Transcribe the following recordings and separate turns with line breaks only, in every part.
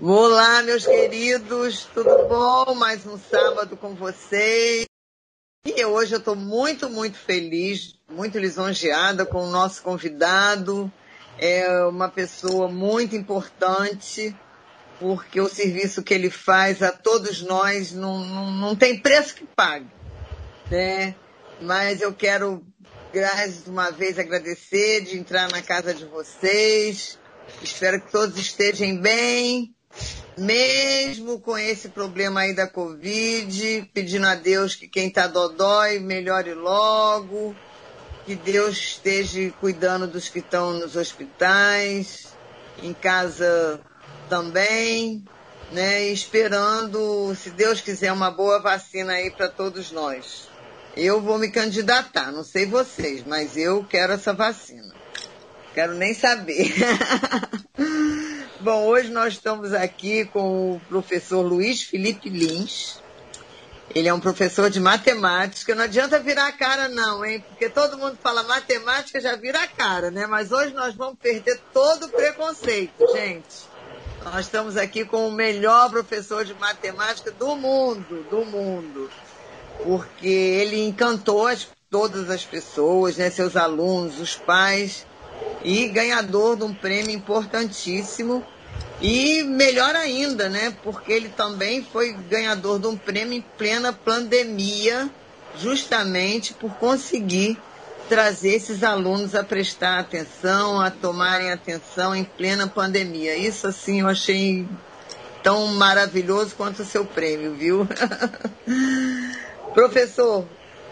Olá, meus queridos, tudo bom? Mais um sábado com vocês. E hoje eu estou muito, muito feliz, muito lisonjeada com o nosso convidado. É uma pessoa muito importante, porque o serviço que ele faz a todos nós não, não, não tem preço que pague. Né? Mas eu quero, mais uma vez, agradecer de entrar na casa de vocês. Espero que todos estejam bem mesmo com esse problema aí da Covid, pedindo a Deus que quem está dodói melhore logo, que Deus esteja cuidando dos que estão nos hospitais, em casa também, né? Esperando, se Deus quiser, uma boa vacina aí para todos nós. Eu vou me candidatar, não sei vocês, mas eu quero essa vacina. Quero nem saber. Bom, hoje nós estamos aqui com o professor Luiz Felipe Lins. Ele é um professor de matemática. Não adianta virar a cara, não, hein? Porque todo mundo fala matemática, já vira a cara, né? Mas hoje nós vamos perder todo o preconceito, gente. Nós estamos aqui com o melhor professor de matemática do mundo, do mundo. Porque ele encantou as, todas as pessoas, né? Seus alunos, os pais e ganhador de um prêmio importantíssimo. E melhor ainda, né? Porque ele também foi ganhador de um prêmio em plena pandemia, justamente por conseguir trazer esses alunos a prestar atenção, a tomarem atenção em plena pandemia. Isso, assim, eu achei tão maravilhoso quanto o seu prêmio, viu? Professor,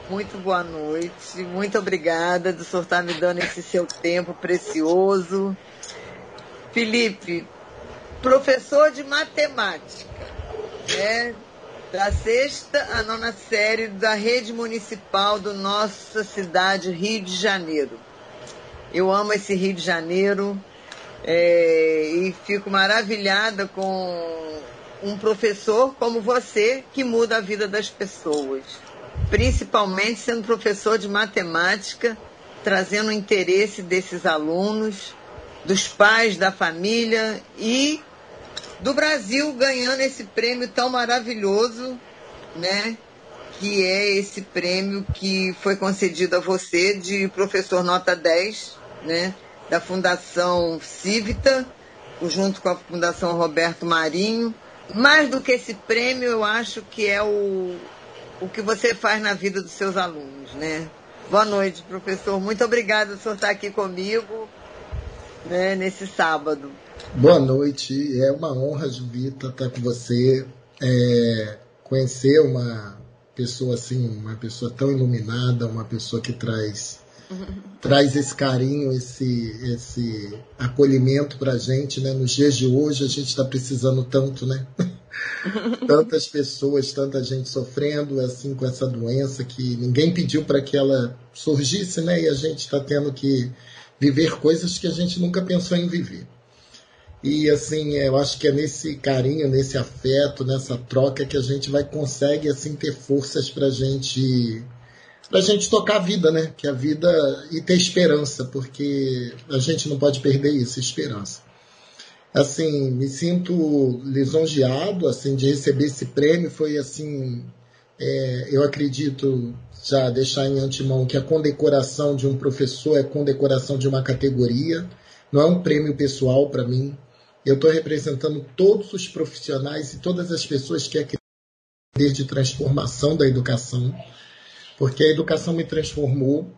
muito boa noite, muito obrigada do senhor estar me dando esse seu tempo precioso. Felipe, professor de matemática, né? da sexta à nona série da rede municipal do nossa cidade, Rio de Janeiro. Eu amo esse Rio de Janeiro é, e fico maravilhada com um professor como você que muda a vida das pessoas principalmente sendo professor de matemática, trazendo o interesse desses alunos, dos pais, da família e do Brasil ganhando esse prêmio tão maravilhoso, né? Que é esse prêmio que foi concedido a você de professor nota 10, né? Da Fundação Civita, junto com a Fundação Roberto Marinho. Mais do que esse prêmio, eu acho que é o, o que você faz na vida dos seus alunos, né? Boa noite, professor. Muito obrigada por estar aqui comigo né, nesse sábado.
Boa noite. É uma honra, Juvita, estar com você. É, conhecer uma pessoa assim, uma pessoa tão iluminada, uma pessoa que traz traz esse carinho, esse esse acolhimento para a gente, né? Nos dias de hoje a gente está precisando tanto, né? Tantas pessoas, tanta gente sofrendo assim com essa doença que ninguém pediu para que ela surgisse, né? E a gente está tendo que viver coisas que a gente nunca pensou em viver. E assim, eu acho que é nesse carinho, nesse afeto, nessa troca que a gente vai consegue assim ter forças para gente para gente tocar a vida, né? Que a vida e ter esperança, porque a gente não pode perder isso, esperança assim, me sinto lisonjeado, assim, de receber esse prêmio. Foi assim, é, eu acredito já deixar em antemão que a condecoração de um professor é condecoração de uma categoria, não é um prêmio pessoal para mim. Eu estou representando todos os profissionais e todas as pessoas que acreditam de transformação da educação, porque a educação me transformou.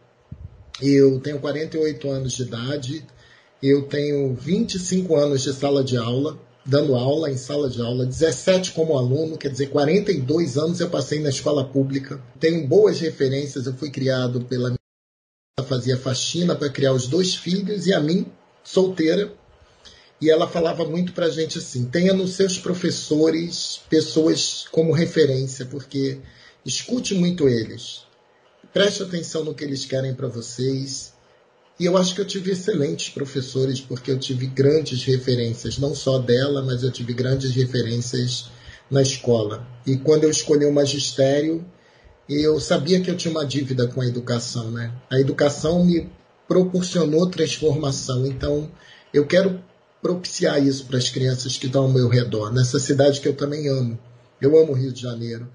Eu tenho 48 anos de idade, eu tenho 25 anos de sala de aula, dando aula em sala de aula, 17 como aluno, quer dizer, 42 anos eu passei na escola pública. Tenho boas referências, eu fui criado pela minha fazia faxina para criar os dois filhos e a mim, solteira. E ela falava muito para a gente assim: tenha nos seus professores pessoas como referência, porque escute muito eles, preste atenção no que eles querem para vocês, e eu acho que eu tive excelentes professores, porque eu tive grandes referências, não só dela, mas eu tive grandes referências na escola. E quando eu escolhi o magistério, eu sabia que eu tinha uma dívida com a educação, né? A educação me proporcionou transformação, então eu quero propiciar isso para as crianças que estão ao meu redor, nessa cidade que eu também amo. Eu amo o Rio de Janeiro.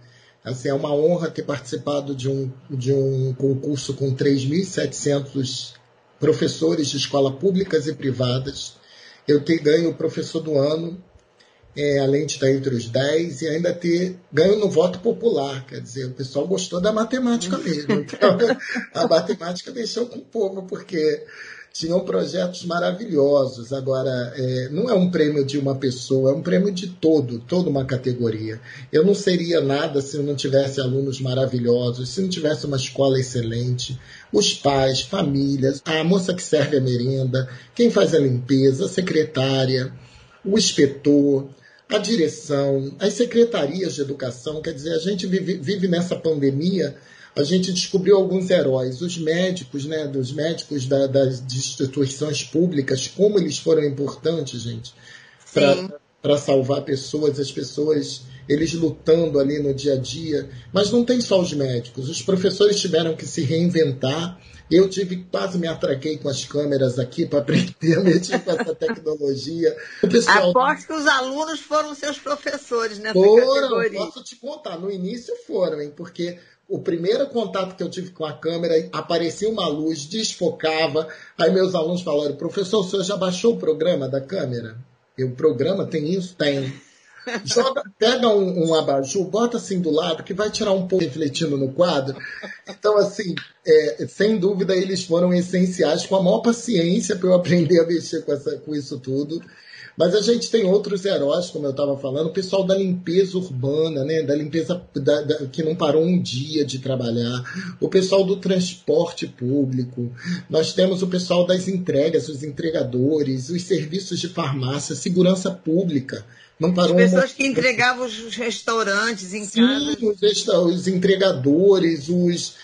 Assim, é uma honra ter participado de um, de um concurso com 3.700 professores de escola públicas e privadas. Eu ter ganho o professor do ano, é, além de estar entre os 10, e ainda ter ganho no voto popular. Quer dizer, o pessoal gostou da matemática mesmo. Então, a matemática mexeu com o povo, porque tinham projetos maravilhosos. Agora, é, não é um prêmio de uma pessoa, é um prêmio de todo, toda uma categoria. Eu não seria nada se não tivesse alunos maravilhosos, se não tivesse uma escola excelente, os pais, famílias, a moça que serve a merenda, quem faz a limpeza, a secretária, o inspetor, a direção, as secretarias de educação. Quer dizer, a gente vive, vive nessa pandemia a gente descobriu alguns heróis, os médicos, né, dos médicos da, das instituições públicas, como eles foram importantes, gente, para salvar pessoas, as pessoas, eles lutando ali no dia a dia. Mas não tem só os médicos, os professores tiveram que se reinventar. Eu tive quase me atraquei com as câmeras aqui para aprender a mexer com essa tecnologia.
O pessoal... Aposto que os alunos foram seus professores nessa
foram,
categoria.
Posso te contar, no início foram, hein, porque o primeiro contato que eu tive com a câmera, aparecia uma luz, desfocava. Aí meus alunos falaram, professor, o senhor já baixou o programa da câmera? E o programa tem isso? Tem. Joga, pega um, um abajur, bota assim do lado, que vai tirar um pouco refletindo no quadro. Então, assim, é, sem dúvida, eles foram essenciais, com a maior paciência para eu aprender a mexer com, essa, com isso tudo. Mas a gente tem outros heróis, como eu estava falando, o pessoal da limpeza urbana, né? da limpeza da, da, que não parou um dia de trabalhar, o pessoal do transporte público, nós temos o pessoal das entregas, os entregadores, os serviços de farmácia, segurança pública. Não parou
As pessoas que entregavam os restaurantes em Sim,
casa. Os, os entregadores, os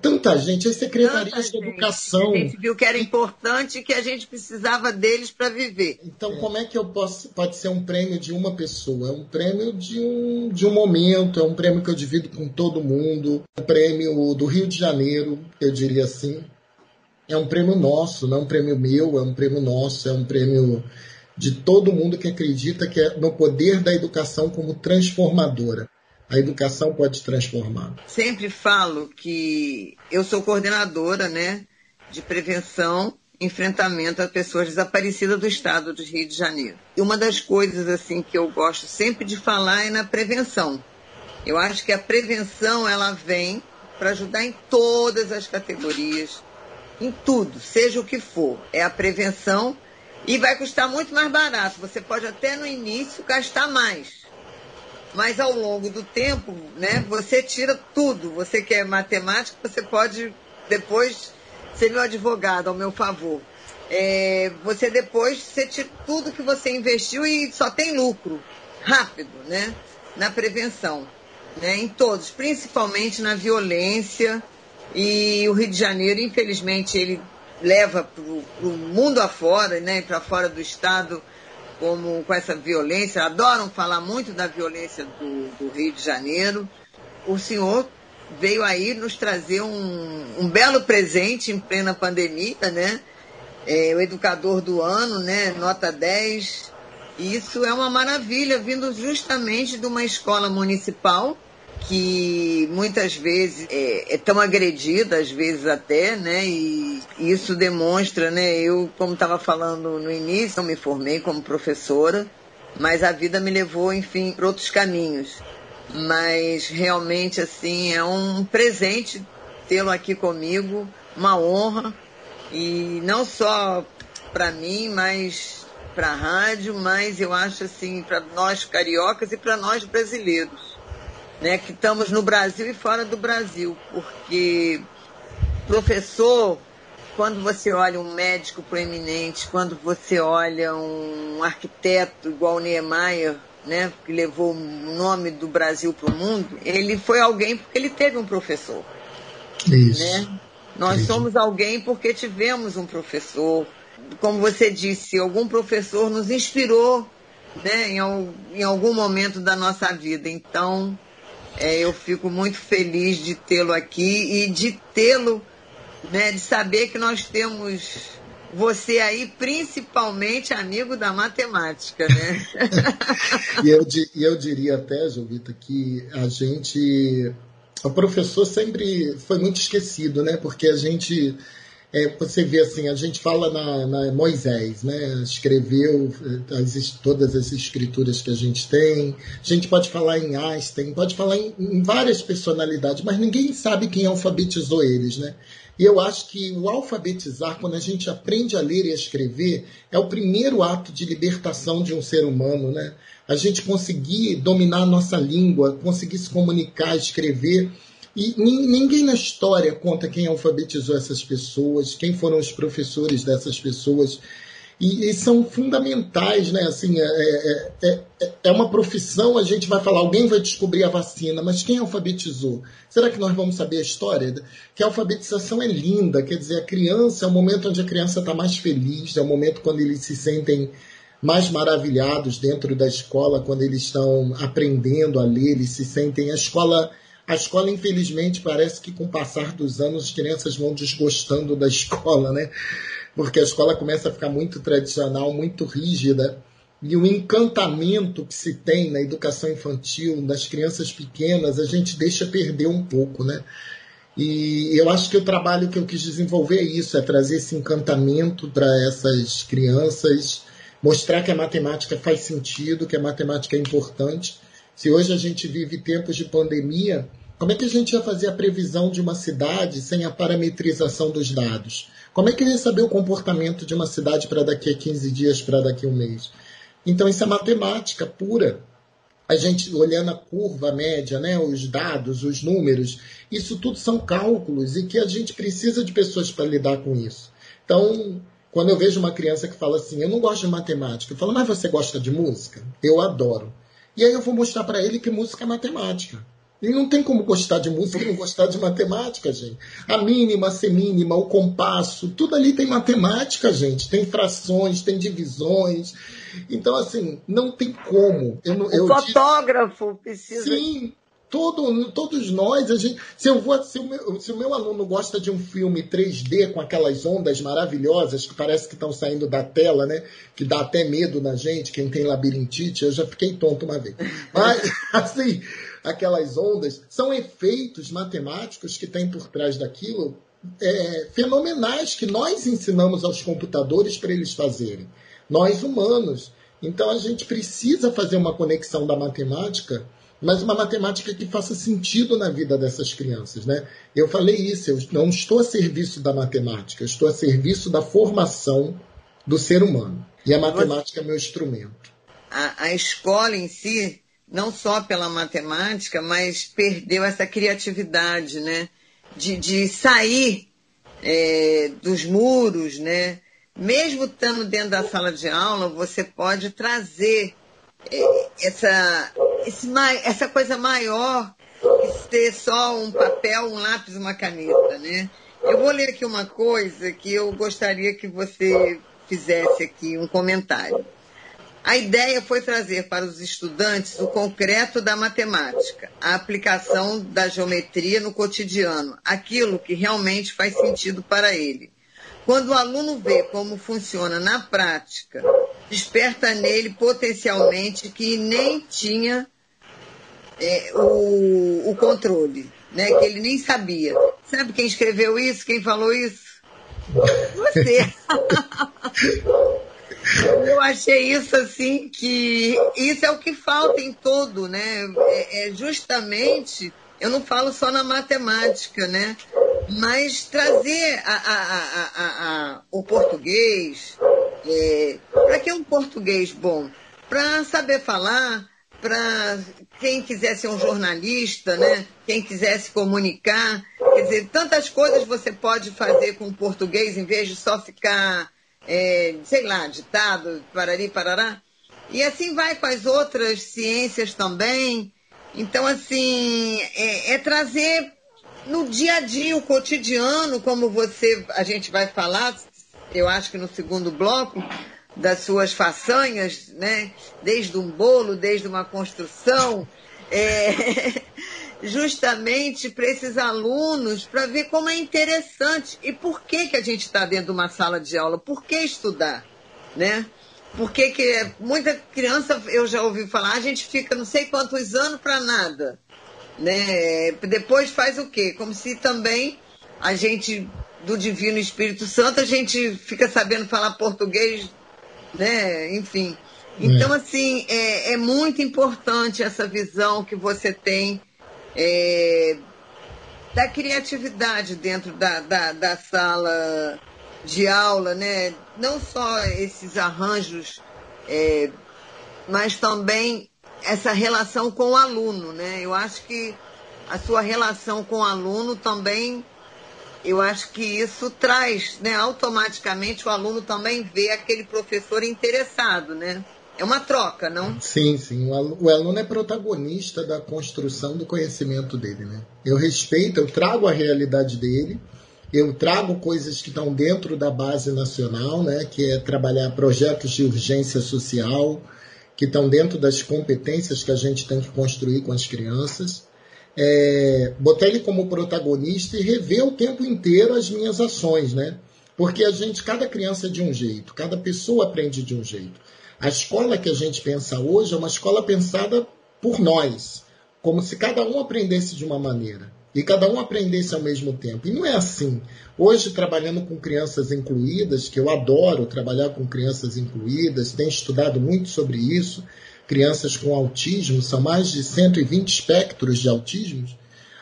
tanta gente, as secretarias de educação.
A gente viu que era importante e que a gente precisava deles para viver.
Então, como é que eu posso. Pode ser um prêmio de uma pessoa? É um prêmio de um, de um momento, é um prêmio que eu divido com todo mundo. Um prêmio do Rio de Janeiro, eu diria assim. É um prêmio nosso, não é um prêmio meu, é um prêmio nosso, é um prêmio de todo mundo que acredita que é no poder da educação como transformadora a educação pode transformar?
Sempre falo que eu sou coordenadora né, de prevenção enfrentamento a pessoas desaparecidas do estado do Rio de Janeiro. E uma das coisas assim que eu gosto sempre de falar é na prevenção. Eu acho que a prevenção ela vem para ajudar em todas as categorias, em tudo, seja o que for. É a prevenção e vai custar muito mais barato. Você pode até no início gastar mais, mas ao longo do tempo, né, você tira tudo. Você que é matemático, você pode depois ser meu advogado ao meu favor. É, você depois você tira tudo que você investiu e só tem lucro rápido, né, na prevenção, né, em todos, principalmente na violência. E o Rio de Janeiro, infelizmente, ele leva para o mundo afora, né, para fora do estado como com essa violência, adoram falar muito da violência do, do Rio de Janeiro. O senhor veio aí nos trazer um, um belo presente em plena pandemia, né? É, o educador do ano, né? Nota 10. Isso é uma maravilha, vindo justamente de uma escola municipal que muitas vezes é, é tão agredida, às vezes até, né? E isso demonstra, né? Eu, como estava falando no início, eu me formei como professora, mas a vida me levou, enfim, para outros caminhos. Mas realmente, assim, é um presente tê-lo aqui comigo, uma honra, e não só para mim, mas para a rádio, mas eu acho assim, para nós cariocas e para nós brasileiros né, que estamos no Brasil e fora do Brasil, porque professor, quando você olha um médico proeminente, quando você olha um arquiteto igual o Niemeyer, né, que levou o nome do Brasil para o mundo, ele foi alguém porque ele teve um professor.
Isso.
Né? Nós Isso. somos alguém porque tivemos um professor. Como você disse, algum professor nos inspirou né, em, em algum momento da nossa vida. Então, é, eu fico muito feliz de tê-lo aqui e de tê-lo, né, de saber que nós temos você aí principalmente amigo da matemática, né?
e eu, eu diria até, Jovita, que a gente. O professor sempre foi muito esquecido, né? Porque a gente. É, você vê assim, a gente fala na, na Moisés, né? Escreveu eh, as, todas as escrituras que a gente tem. A gente pode falar em Einstein, pode falar em, em várias personalidades, mas ninguém sabe quem alfabetizou eles, né? E eu acho que o alfabetizar, quando a gente aprende a ler e a escrever, é o primeiro ato de libertação de um ser humano, né? A gente conseguir dominar a nossa língua, conseguir se comunicar, escrever. E ninguém na história conta quem alfabetizou essas pessoas, quem foram os professores dessas pessoas e, e, são fundamentais, né? Assim, é, é, é, é, uma profissão, a gente vai falar, alguém vai descobrir a vacina, mas quem alfabetizou? Será que nós vamos saber a história? Que a alfabetização é linda, quer dizer, a criança é o momento onde a criança está mais feliz, é o momento quando eles se sentem mais maravilhados dentro da escola, quando eles estão aprendendo a ler, eles se sentem. A escola, a escola infelizmente, parece que com o passar dos anos as crianças vão desgostando da escola, né? porque a escola começa a ficar muito tradicional, muito rígida, e o encantamento que se tem na educação infantil, nas crianças pequenas, a gente deixa perder um pouco, né? E eu acho que o trabalho que eu quis desenvolver é isso, é trazer esse encantamento para essas crianças, mostrar que a matemática faz sentido, que a matemática é importante. Se hoje a gente vive tempos de pandemia, como é que a gente ia fazer a previsão de uma cidade sem a parametrização dos dados? Como é que ele ia saber o comportamento de uma cidade para daqui a 15 dias, para daqui a um mês? Então, isso é matemática pura. A gente olhando a curva média, né, os dados, os números, isso tudo são cálculos e que a gente precisa de pessoas para lidar com isso. Então, quando eu vejo uma criança que fala assim, eu não gosto de matemática, eu falo, mas você gosta de música? Eu adoro. E aí eu vou mostrar para ele que música é matemática. E não tem como gostar de música e não gostar de matemática, gente. A mínima, a semínima, o compasso, tudo ali tem matemática, gente. Tem frações, tem divisões. Então, assim, não tem como.
Eu, o eu fotógrafo digo, precisa.
Sim, todo, todos nós, a gente, se, eu vou, se, o meu, se o meu aluno gosta de um filme 3D com aquelas ondas maravilhosas que parece que estão saindo da tela, né? Que dá até medo na gente, quem tem labirintite, eu já fiquei tonto uma vez. Mas, assim, aquelas ondas, são efeitos matemáticos que tem por trás daquilo é, fenomenais que nós ensinamos aos computadores para eles fazerem. Nós humanos. Então a gente precisa fazer uma conexão da matemática, mas uma matemática que faça sentido na vida dessas crianças. Né? Eu falei isso, eu não estou a serviço da matemática, eu estou a serviço da formação do ser humano. E a matemática é meu instrumento.
A, a escola em si não só pela matemática, mas perdeu essa criatividade, né? De, de sair é, dos muros, né? Mesmo estando dentro da sala de aula, você pode trazer essa, esse, essa coisa maior que ser só um papel, um lápis, uma caneta, né? Eu vou ler aqui uma coisa que eu gostaria que você fizesse aqui um comentário. A ideia foi trazer para os estudantes o concreto da matemática, a aplicação da geometria no cotidiano, aquilo que realmente faz sentido para ele. Quando o aluno vê como funciona na prática, desperta nele potencialmente que nem tinha é, o, o controle, né? que ele nem sabia. Sabe quem escreveu isso? Quem falou isso? Você. Eu achei isso assim que isso é o que falta em todo, né? É, é justamente, eu não falo só na matemática, né? Mas trazer a, a, a, o português, é, para que um português bom? Para saber falar, para quem quiser ser um jornalista, né? quem quiser se comunicar. Quer dizer, tantas coisas você pode fazer com o português em vez de só ficar é, sei lá, ditado, parari, parará. E assim vai com as outras ciências também. Então, assim, é, é trazer no dia a dia, o cotidiano, como você, a gente vai falar, eu acho que no segundo bloco, das suas façanhas, né? Desde um bolo, desde uma construção. É... justamente para esses alunos, para ver como é interessante e por que, que a gente está dentro de uma sala de aula, por que estudar, né? Porque que muita criança, eu já ouvi falar, a gente fica não sei quantos anos para nada, né? Depois faz o quê? Como se também a gente do Divino Espírito Santo a gente fica sabendo falar português, né? Enfim. Então, é. assim, é, é muito importante essa visão que você tem é, da criatividade dentro da, da, da, sala de aula, né? Não só esses arranjos, é, mas também essa relação com o aluno, né? Eu acho que a sua relação com o aluno também, eu acho que isso traz, né? Automaticamente o aluno também vê aquele professor interessado, né? É uma troca, não?
Sim, sim. O aluno é protagonista da construção do conhecimento dele, né? Eu respeito, eu trago a realidade dele, eu trago coisas que estão dentro da base nacional, né? Que é trabalhar projetos de urgência social, que estão dentro das competências que a gente tem que construir com as crianças. É, botar ele como protagonista e rever o tempo inteiro as minhas ações, né? Porque a gente, cada criança é de um jeito, cada pessoa aprende de um jeito. A escola que a gente pensa hoje é uma escola pensada por nós, como se cada um aprendesse de uma maneira e cada um aprendesse ao mesmo tempo. E não é assim. Hoje, trabalhando com crianças incluídas, que eu adoro trabalhar com crianças incluídas, tenho estudado muito sobre isso, crianças com autismo, são mais de 120 espectros de autismo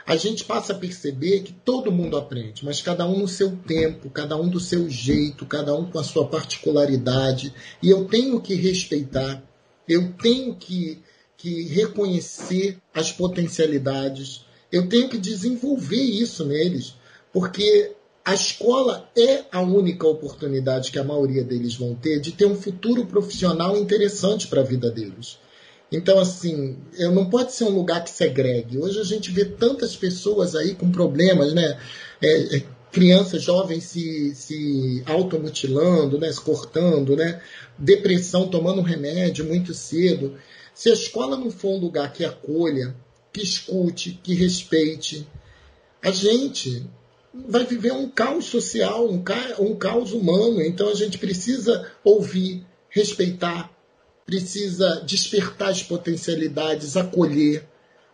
a gente passa a perceber que todo mundo aprende, mas cada um no seu tempo, cada um do seu jeito, cada um com a sua particularidade. E eu tenho que respeitar, eu tenho que, que reconhecer as potencialidades, eu tenho que desenvolver isso neles, porque a escola é a única oportunidade que a maioria deles vão ter de ter um futuro profissional interessante para a vida deles. Então, assim, não pode ser um lugar que segregue. Hoje a gente vê tantas pessoas aí com problemas, né? É, é, crianças jovens se, se automutilando, né? se cortando, né? depressão, tomando remédio muito cedo. Se a escola não for um lugar que acolha, que escute, que respeite, a gente vai viver um caos social, um, ca um caos humano. Então a gente precisa ouvir, respeitar, precisa despertar as potencialidades, acolher.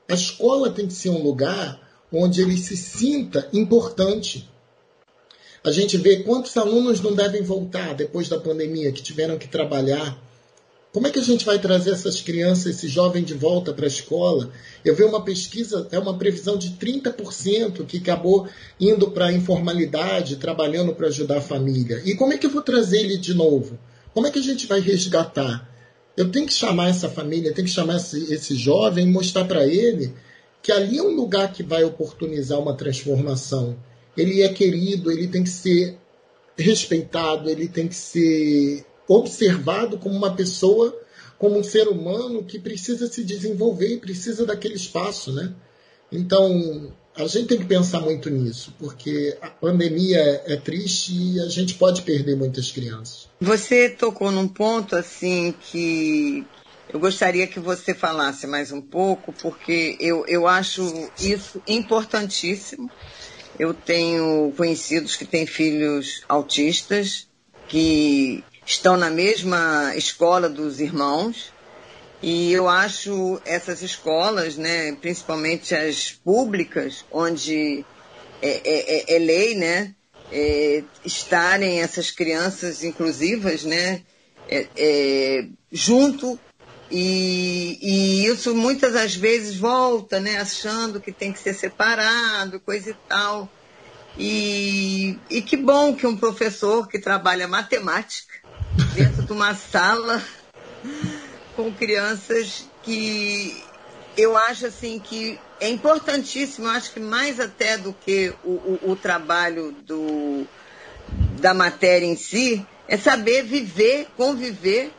A escola tem que ser um lugar onde ele se sinta importante. A gente vê quantos alunos não devem voltar depois da pandemia, que tiveram que trabalhar. Como é que a gente vai trazer essas crianças, esse jovem de volta para a escola? Eu vi uma pesquisa, é uma previsão de 30% que acabou indo para a informalidade, trabalhando para ajudar a família. E como é que eu vou trazer ele de novo? Como é que a gente vai resgatar? Eu tenho que chamar essa família, tenho que chamar esse, esse jovem mostrar para ele que ali é um lugar que vai oportunizar uma transformação. Ele é querido, ele tem que ser respeitado, ele tem que ser observado como uma pessoa, como um ser humano que precisa se desenvolver e precisa daquele espaço, né? Então, a gente tem que pensar muito nisso, porque a pandemia é, é triste e a gente pode perder muitas crianças.
Você tocou num ponto assim que eu gostaria que você falasse mais um pouco, porque eu, eu acho isso importantíssimo. Eu tenho conhecidos que têm filhos autistas, que estão na mesma escola dos irmãos, e eu acho essas escolas, né, principalmente as públicas, onde é, é, é, é lei, né, é, estarem essas crianças inclusivas, né, é, é, junto e, e, isso muitas das vezes volta, né, achando que tem que ser separado, coisa e tal. E, e que bom que um professor que trabalha matemática dentro de uma sala com crianças que eu acho assim que é importantíssimo, eu acho que mais até do que o, o, o trabalho do, da matéria em si, é saber viver, conviver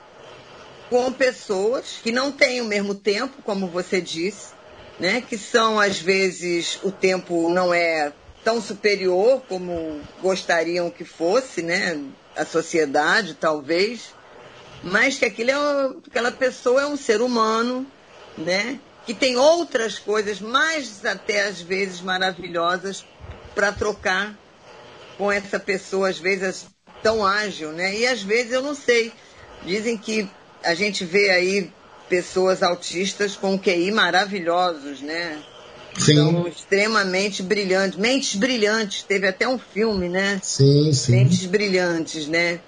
com pessoas que não têm o mesmo tempo, como você disse, né? que são, às vezes, o tempo não é tão superior como gostariam que fosse, né? A sociedade, talvez, mas que aquilo é, aquela pessoa é um ser humano, né? que tem outras coisas, mais até às vezes maravilhosas, para trocar com essa pessoa, às vezes tão ágil, né? E às vezes eu não sei. Dizem que a gente vê aí pessoas autistas com QI maravilhosos, né? Sim. São extremamente brilhantes. Mentes brilhantes, teve até um filme, né?
Sim, sim.
Mentes brilhantes, né?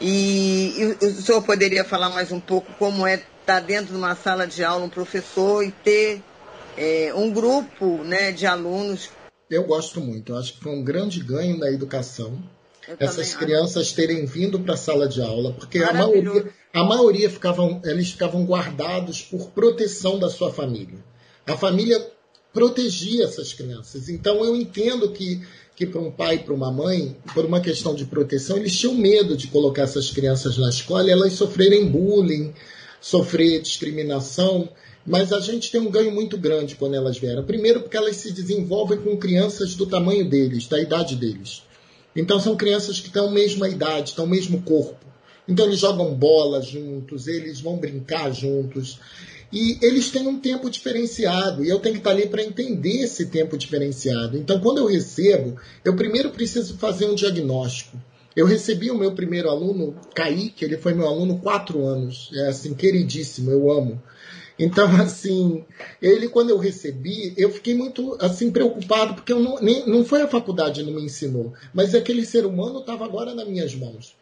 E, e o senhor poderia falar mais um pouco como é estar tá dentro de uma sala de aula, um professor, e ter é, um grupo né, de alunos?
Eu gosto muito. Eu acho que foi um grande ganho da educação. essas crianças terem vindo para a sala de aula, porque a maioria, a maioria ficavam, eles ficavam guardados por proteção da sua família. A família protegia essas crianças. Então eu entendo que, que para um pai e para uma mãe, por uma questão de proteção, eles tinham medo de colocar essas crianças na escola e elas sofrerem bullying, sofrer discriminação. Mas a gente tem um ganho muito grande quando elas vieram. Primeiro, porque elas se desenvolvem com crianças do tamanho deles, da idade deles. Então, são crianças que estão mesma idade, estão mesmo corpo. Então, eles jogam bola juntos, eles vão brincar juntos. E eles têm um tempo diferenciado, e eu tenho que estar ali para entender esse tempo diferenciado. Então, quando eu recebo, eu primeiro preciso fazer um diagnóstico. Eu recebi o meu primeiro aluno, Kaique, ele foi meu aluno quatro anos, é assim, queridíssimo, eu amo. Então, assim, ele, quando eu recebi, eu fiquei muito, assim, preocupado, porque eu não, nem, não foi a faculdade que não me ensinou, mas aquele ser humano estava agora nas minhas mãos.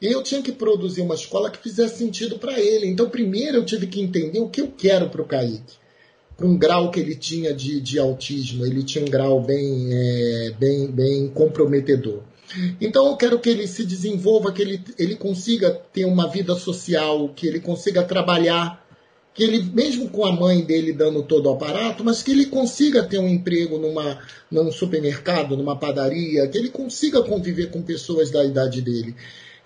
E eu tinha que produzir uma escola que fizesse sentido para ele. Então, primeiro eu tive que entender o que eu quero para o Kaique. Com o grau que ele tinha de, de autismo, ele tinha um grau bem, é, bem, bem comprometedor. Então, eu quero que ele se desenvolva, que ele, ele consiga ter uma vida social, que ele consiga trabalhar, que ele, mesmo com a mãe dele dando todo o aparato, mas que ele consiga ter um emprego numa, num supermercado, numa padaria, que ele consiga conviver com pessoas da idade dele.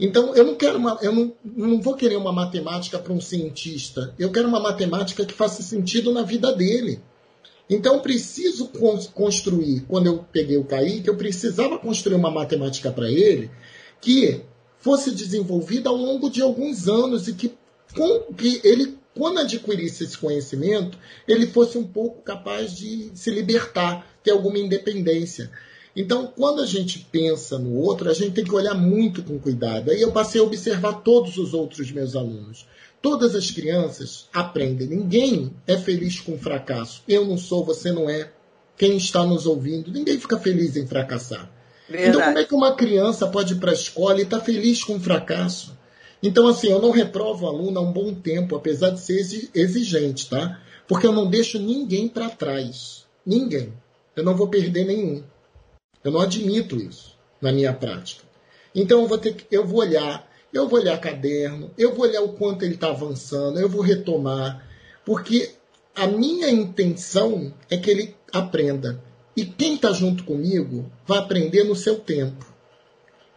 Então, eu não quero uma, eu não, não vou querer uma matemática para um cientista. Eu quero uma matemática que faça sentido na vida dele. Então, eu preciso construir. Quando eu peguei o Kaique, eu precisava construir uma matemática para ele que fosse desenvolvida ao longo de alguns anos e que, com, que ele, quando adquirisse esse conhecimento, ele fosse um pouco capaz de se libertar, ter alguma independência. Então, quando a gente pensa no outro, a gente tem que olhar muito com cuidado. Aí eu passei a observar todos os outros meus alunos. Todas as crianças aprendem. Ninguém é feliz com fracasso. Eu não sou, você não é. Quem está nos ouvindo, ninguém fica feliz em fracassar. Verdade. Então, como é que uma criança pode ir para a escola e estar tá feliz com o fracasso? Então, assim, eu não reprovo o aluno há um bom tempo, apesar de ser exigente, tá? Porque eu não deixo ninguém para trás. Ninguém. Eu não vou perder nenhum. Eu não admito isso na minha prática. Então eu vou ter que, eu vou olhar, eu vou olhar caderno, eu vou olhar o quanto ele está avançando, eu vou retomar, porque a minha intenção é que ele aprenda. E quem está junto comigo vai aprender no seu tempo.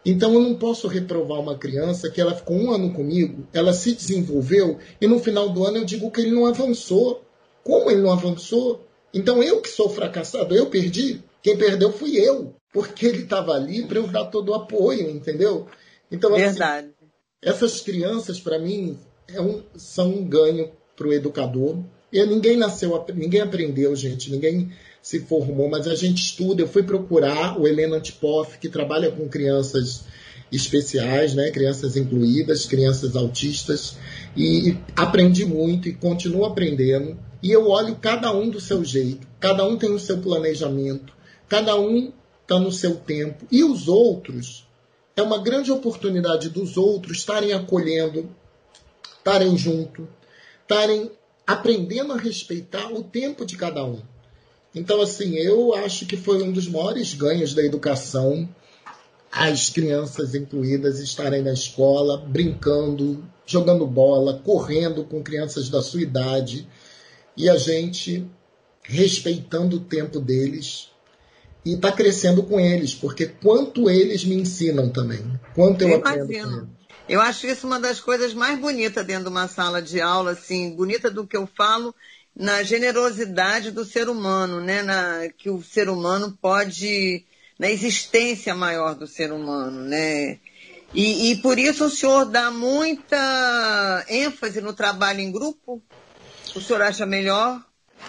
Então eu não posso reprovar uma criança que ela ficou um ano comigo, ela se desenvolveu e no final do ano eu digo que ele não avançou. Como ele não avançou? Então eu que sou fracassado, eu perdi. Quem perdeu fui eu, porque ele estava ali para eu dar todo o apoio, entendeu?
Então, assim, Verdade. Assim,
essas crianças, para mim, é um, são um ganho para o educador. E ninguém nasceu, ninguém aprendeu, gente, ninguém se formou, mas a gente estuda. Eu fui procurar o Helena Antipoff, que trabalha com crianças especiais, né? crianças incluídas, crianças autistas, e aprendi muito e continuo aprendendo. E eu olho cada um do seu jeito, cada um tem o seu planejamento, Cada um está no seu tempo. E os outros, é uma grande oportunidade dos outros estarem acolhendo, estarem junto, estarem aprendendo a respeitar o tempo de cada um. Então, assim, eu acho que foi um dos maiores ganhos da educação as crianças incluídas estarem na escola, brincando, jogando bola, correndo com crianças da sua idade e a gente respeitando o tempo deles e está crescendo com eles, porque quanto eles me ensinam também, quanto eu, eu aprendo imagino. com eles.
Eu acho isso uma das coisas mais bonitas dentro de uma sala de aula, assim, bonita do que eu falo, na generosidade do ser humano, né? Na, que o ser humano pode, na existência maior do ser humano, né? E, e por isso o senhor dá muita ênfase no trabalho em grupo? O senhor acha melhor?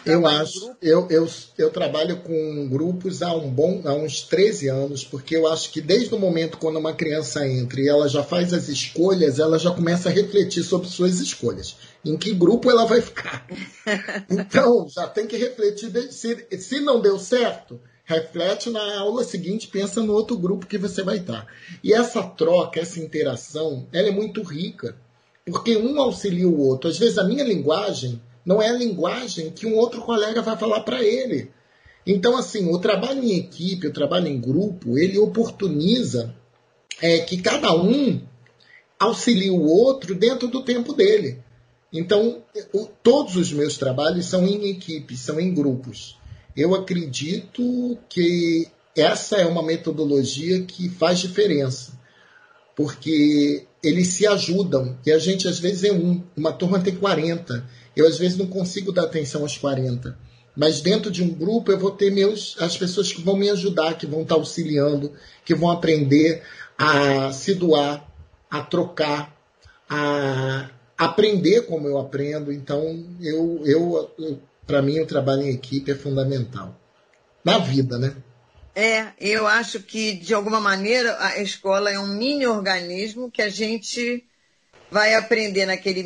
Eu acho, eu, eu, eu trabalho com grupos há, um bom, há uns 13 anos, porque eu acho que desde o momento quando uma criança entra e ela já faz as escolhas, ela já começa a refletir sobre suas escolhas. Em que grupo ela vai ficar? Então, já tem que refletir. Se, se não deu certo, reflete na aula seguinte, pensa no outro grupo que você vai estar. E essa troca, essa interação, ela é muito rica, porque um auxilia o outro. Às vezes a minha linguagem não é a linguagem que um outro colega vai falar para ele. Então, assim, o trabalho em equipe, o trabalho em grupo, ele oportuniza é, que cada um auxilie o outro dentro do tempo dele. Então, todos os meus trabalhos são em equipe, são em grupos. Eu acredito que essa é uma metodologia que faz diferença, porque eles se ajudam e a gente às vezes é um, uma turma tem 40 eu às vezes não consigo dar atenção aos 40. Mas dentro de um grupo eu vou ter meus, as pessoas que vão me ajudar, que vão estar auxiliando, que vão aprender a se doar, a trocar, a aprender como eu aprendo. Então, eu, eu, eu para mim, o trabalho em equipe é fundamental. Na vida, né?
É, eu acho que, de alguma maneira, a escola é um mini organismo que a gente vai aprender naquele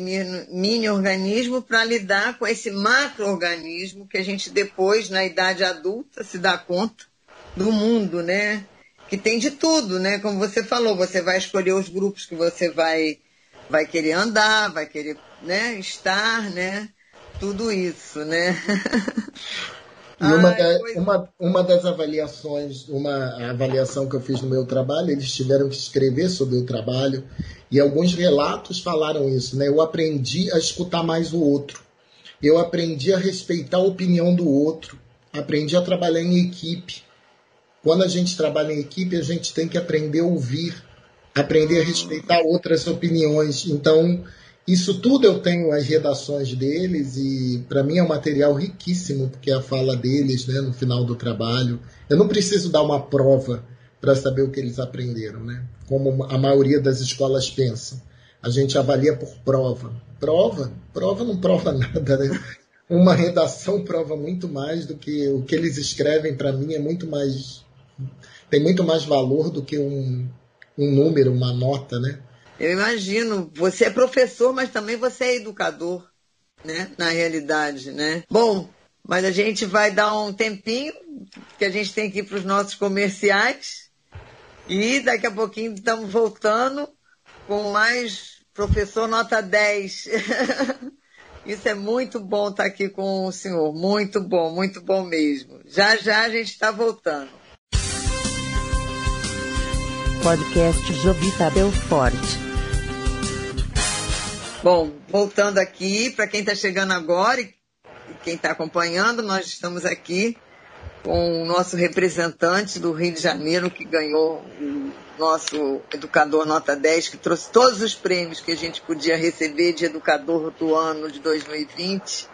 mini organismo para lidar com esse macro-organismo que a gente depois, na idade adulta, se dá conta do mundo, né? Que tem de tudo, né? Como você falou, você vai escolher os grupos que você vai, vai querer andar, vai querer né, estar, né? Tudo isso, né?
E uma, da, uma, uma das avaliações, uma avaliação que eu fiz no meu trabalho, eles tiveram que escrever sobre o trabalho e alguns relatos falaram isso, né? Eu aprendi a escutar mais o outro. Eu aprendi a respeitar a opinião do outro. Aprendi a trabalhar em equipe. Quando a gente trabalha em equipe, a gente tem que aprender a ouvir, aprender a respeitar outras opiniões. Então, isso tudo eu tenho as redações deles e para mim é um material riquíssimo, porque é a fala deles, né, no final do trabalho. Eu não preciso dar uma prova para saber o que eles aprenderam, né? Como a maioria das escolas pensa. A gente avalia por prova. Prova? Prova não prova nada, né? Uma redação prova muito mais do que o que eles escrevem para mim é muito mais tem muito mais valor do que um, um número, uma nota, né?
Eu imagino. Você é professor, mas também você é educador, né? Na realidade, né? Bom, mas a gente vai dar um tempinho, que a gente tem que ir para os nossos comerciais. E daqui a pouquinho estamos voltando com mais professor nota 10. Isso é muito bom estar aqui com o senhor. Muito bom, muito bom mesmo. Já já a gente está voltando.
Podcast Jovita Belfort.
Bom, voltando aqui, para quem está chegando agora e quem está acompanhando, nós estamos aqui com o nosso representante do Rio de Janeiro, que ganhou o nosso educador nota 10, que trouxe todos os prêmios que a gente podia receber de educador do ano de 2020.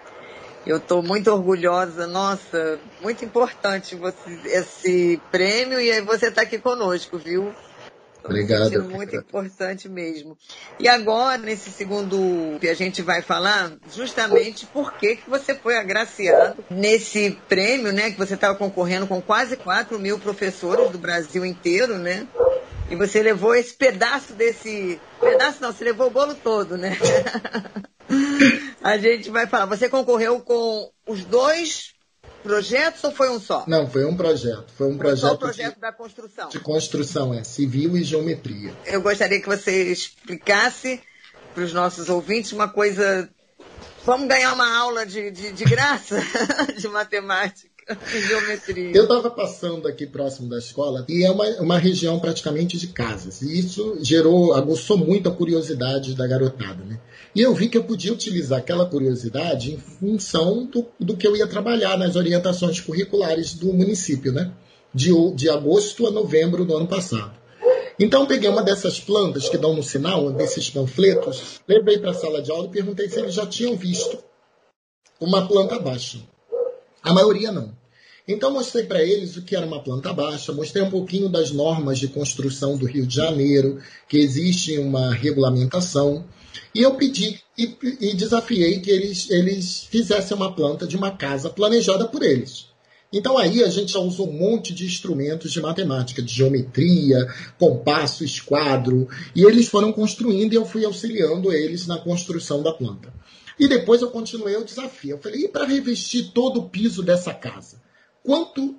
Eu estou muito orgulhosa, nossa, muito importante você, esse prêmio e aí você está aqui conosco, viu?
Obrigado.
Muito importante mesmo. E agora, nesse segundo que a gente vai falar, justamente por que você foi agraciado nesse prêmio, né? Que você estava concorrendo com quase 4 mil professores do Brasil inteiro, né? E você levou esse pedaço desse. Pedaço não, você levou o bolo todo, né? a gente vai falar. Você concorreu com os dois projetos ou foi um só?
Não, foi um projeto. Foi um projeto. Só o
projeto de, da construção.
De construção, é. Civil e geometria.
Eu gostaria que você explicasse para os nossos ouvintes uma coisa. Vamos ganhar uma aula de, de, de graça de matemática. Geometria.
Eu estava passando aqui próximo da escola e é uma, uma região praticamente de casas. E isso gerou, aguçou muito a curiosidade da garotada. Né? E eu vi que eu podia utilizar aquela curiosidade em função do, do que eu ia trabalhar nas orientações curriculares do município, né? De, de agosto a novembro do ano passado. Então peguei uma dessas plantas que dão no sinal, desses panfletos, levei para a sala de aula e perguntei se eles já tinham visto uma planta baixa. A maioria não. Então mostrei para eles o que era uma planta baixa, mostrei um pouquinho das normas de construção do Rio de Janeiro, que existe uma regulamentação, e eu pedi e, e desafiei que eles, eles fizessem uma planta de uma casa planejada por eles. Então aí a gente já usou um monte de instrumentos de matemática, de geometria, compasso, esquadro, e eles foram construindo e eu fui auxiliando eles na construção da planta. E depois eu continuei o desafio. Eu falei, e para revestir todo o piso dessa casa? Quanto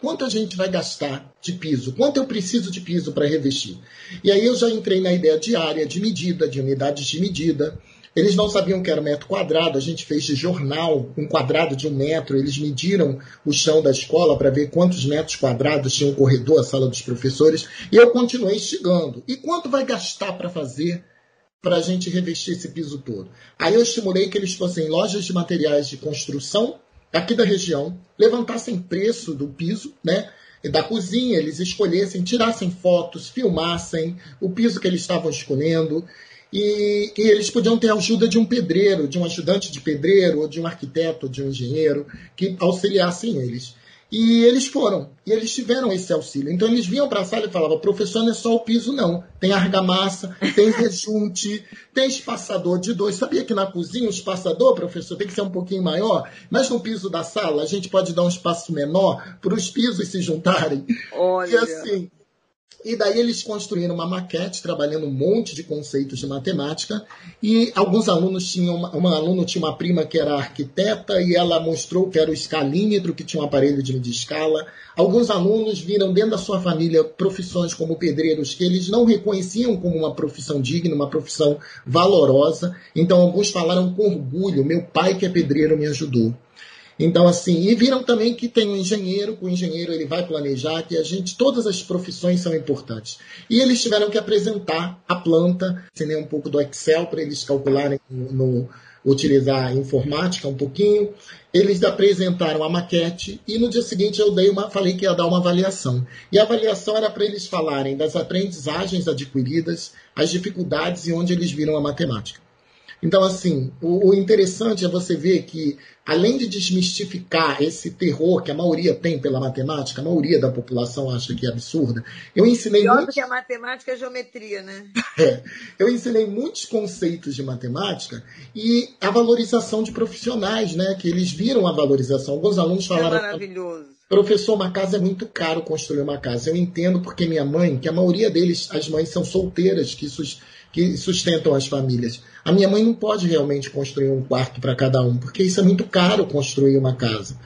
quanto a gente vai gastar de piso? Quanto eu preciso de piso para revestir? E aí eu já entrei na ideia de área, de medida, de unidades de medida. Eles não sabiam que era metro quadrado, a gente fez de jornal um quadrado de um metro. Eles mediram o chão da escola para ver quantos metros quadrados tinha o corredor, a sala dos professores, e eu continuei instigando. E quanto vai gastar para fazer para a gente revestir esse piso todo? Aí eu estimulei que eles fossem lojas de materiais de construção aqui da região, levantassem preço do piso, né? da cozinha, eles escolhessem, tirassem fotos, filmassem o piso que eles estavam escolhendo, e, e, eles podiam ter a ajuda de um pedreiro, de um ajudante de pedreiro, ou de um arquiteto, ou de um engenheiro, que auxiliassem eles. E eles foram, e eles tiveram esse auxílio. Então eles vinham para a sala e falavam: professor, não é só o piso, não. Tem argamassa, tem rejunte, tem espaçador de dois. Sabia que na cozinha o espaçador, professor, tem que ser um pouquinho maior, mas no piso da sala a gente pode dar um espaço menor para os pisos se juntarem.
Olha.
E assim, e daí eles construíram uma maquete, trabalhando um monte de conceitos de matemática. E alguns alunos tinham, uma, uma tinha uma prima que era arquiteta e ela mostrou que era o escalímetro, que tinha um aparelho de medir escala. Alguns alunos viram dentro da sua família profissões como pedreiros que eles não reconheciam como uma profissão digna, uma profissão valorosa. Então alguns falaram com orgulho: meu pai que é pedreiro me ajudou. Então, assim, e viram também que tem um engenheiro, que o engenheiro ele vai planejar, que a gente, todas as profissões são importantes. E eles tiveram que apresentar a planta, ensinei um pouco do Excel para eles calcularem no, no utilizar a informática um pouquinho. Eles apresentaram a maquete e no dia seguinte eu dei uma, falei que ia dar uma avaliação. E a avaliação era para eles falarem das aprendizagens adquiridas, as dificuldades e onde eles viram a matemática. Então, assim, o, o, interessante é você ver que, além de desmistificar esse terror que a maioria tem pela matemática, a maioria da população acha que é absurda, eu ensinei.
Pior muitos... que a matemática é a geometria, né?
É, eu ensinei muitos conceitos de matemática e a valorização de profissionais, né? Que eles viram a valorização. Alguns alunos falaram.
É maravilhoso.
Professor, uma casa é muito caro construir uma casa. Eu entendo porque minha mãe, que a maioria deles, as mães são solteiras, que, sus, que sustentam as famílias. A minha mãe não pode realmente construir um quarto para cada um, porque isso é muito caro construir uma casa.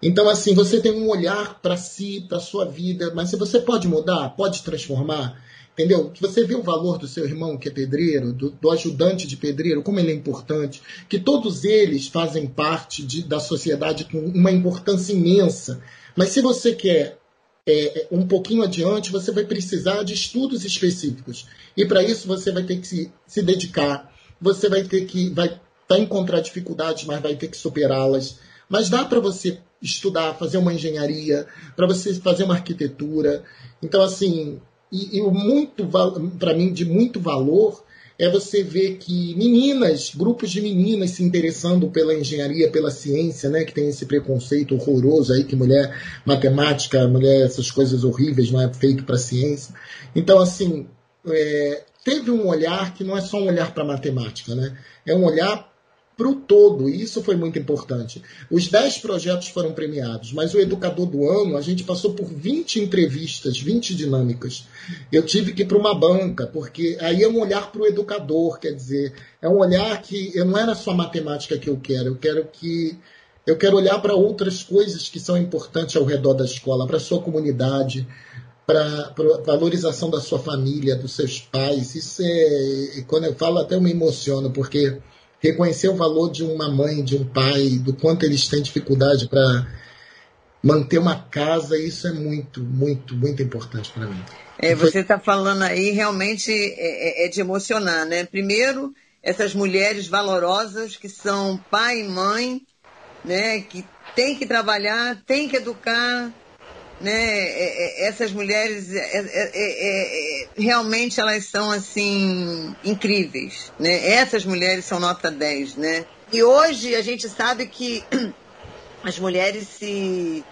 Então, assim, você tem um olhar para si, para sua vida, mas se você pode mudar, pode transformar, entendeu? Você vê o valor do seu irmão que é pedreiro, do, do ajudante de pedreiro, como ele é importante, que todos eles fazem parte de, da sociedade com uma importância imensa. Mas se você quer é, um pouquinho adiante, você vai precisar de estudos específicos. E para isso você vai ter que se, se dedicar você vai ter que vai, vai encontrar dificuldades, mas vai ter que superá-las. Mas dá para você estudar, fazer uma engenharia, para você fazer uma arquitetura. Então, assim, e, e muito para mim de muito valor é você ver que meninas, grupos de meninas se interessando pela engenharia, pela ciência, né, que tem esse preconceito horroroso aí que mulher matemática, mulher essas coisas horríveis não é feito para ciência. Então assim, é, teve um olhar que não é só um olhar para matemática, né? É um olhar para o todo, e isso foi muito importante. Os 10 projetos foram premiados, mas o educador do ano, a gente passou por 20 entrevistas, 20 dinâmicas. Eu tive que ir para uma banca, porque aí é um olhar para o educador, quer dizer, é um olhar que eu não era só matemática que eu quero, eu quero que eu quero olhar para outras coisas que são importantes ao redor da escola, para a sua comunidade, para a valorização da sua família, dos seus pais. Isso é, quando eu falo, até eu me emociono, porque reconhecer o valor de uma mãe, de um pai, do quanto eles têm dificuldade para manter uma casa, isso é muito, muito, muito importante para mim.
É, você está falando aí realmente é, é, é de emocionar, né? Primeiro, essas mulheres valorosas que são pai e mãe, né? Que tem que trabalhar, tem que educar, né, é, é, essas mulheres é, é, realmente elas são assim incríveis, né? Essas mulheres são nota 10, né? E hoje a gente sabe que as mulheres se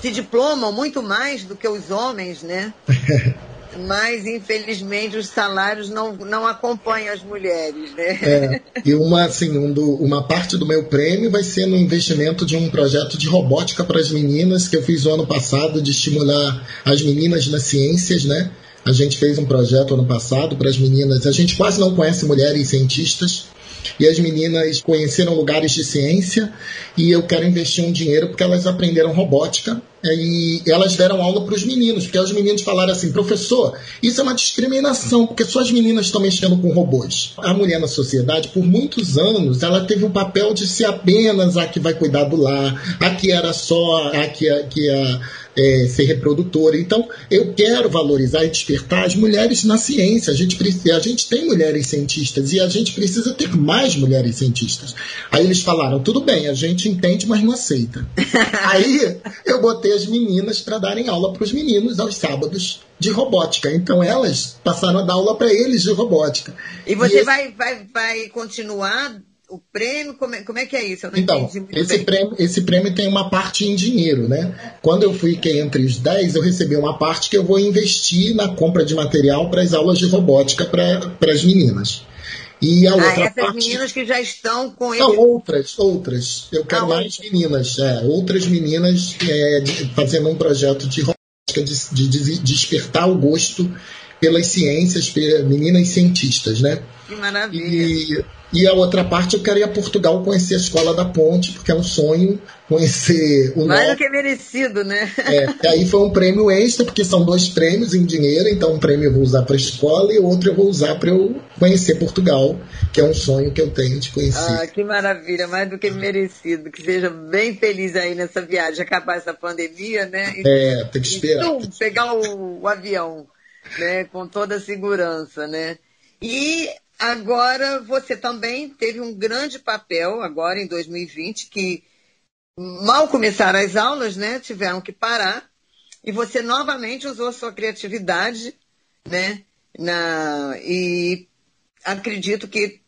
se diplomam muito mais do que os homens, né? mas infelizmente os salários não, não acompanham as mulheres, né?
É, e uma, assim, um do, uma parte do meu prêmio vai ser no investimento de um projeto de robótica para as meninas que eu fiz o ano passado de estimular as meninas nas ciências, né? A gente fez um projeto ano passado para as meninas. A gente quase não conhece mulheres cientistas e as meninas conheceram lugares de ciência e eu quero investir um dinheiro porque elas aprenderam robótica e elas deram aula para os meninos, porque os meninos falaram assim, professor, isso é uma discriminação, porque só as meninas estão mexendo com robôs. A mulher na sociedade, por muitos anos, ela teve um papel de ser apenas a que vai cuidar do lar, a que era só a que, a, que a é, ser reprodutora. Então, eu quero valorizar e despertar as mulheres na ciência. A gente, a gente tem mulheres cientistas e a gente precisa ter mais mulheres cientistas. Aí eles falaram: tudo bem, a gente entende, mas não aceita. Aí eu botei as meninas para darem aula para os meninos aos sábados de robótica. Então elas passaram a dar aula para eles de robótica.
E você e vai, vai, vai continuar o prêmio, como é, como é que é isso?
então, esse prêmio, esse prêmio tem uma parte em dinheiro, né? Quando eu fiquei entre os 10, eu recebi uma parte que eu vou investir na compra de material para as aulas de robótica para as meninas.
E a ah, outra essas parte... meninas que já estão com
ele. Não, outras, outras. Eu quero ah, mais meninas, é, outras meninas é, fazendo um projeto de robótica, de, de, de despertar o gosto pelas ciências, meninas cientistas, né?
Que maravilha. E
e a outra parte eu quero ir a Portugal conhecer a Escola da Ponte, porque é um sonho conhecer o
Mais do que merecido, né?
É, e aí foi um prêmio extra, porque são dois prêmios em dinheiro, então um prêmio eu vou usar para a escola e o outro eu vou usar para eu conhecer Portugal, que é um sonho que eu tenho de conhecer.
Ah, que maravilha, mais do que merecido. Que seja bem feliz aí nessa viagem, acabar essa pandemia, né?
E, é, tem que esperar.
E, tum, pegar o, o avião, né? Com toda a segurança, né? E Agora, você também teve um grande papel, agora em 2020, que mal começaram as aulas, né? Tiveram que parar. E você novamente usou a sua criatividade, né? Na, e acredito que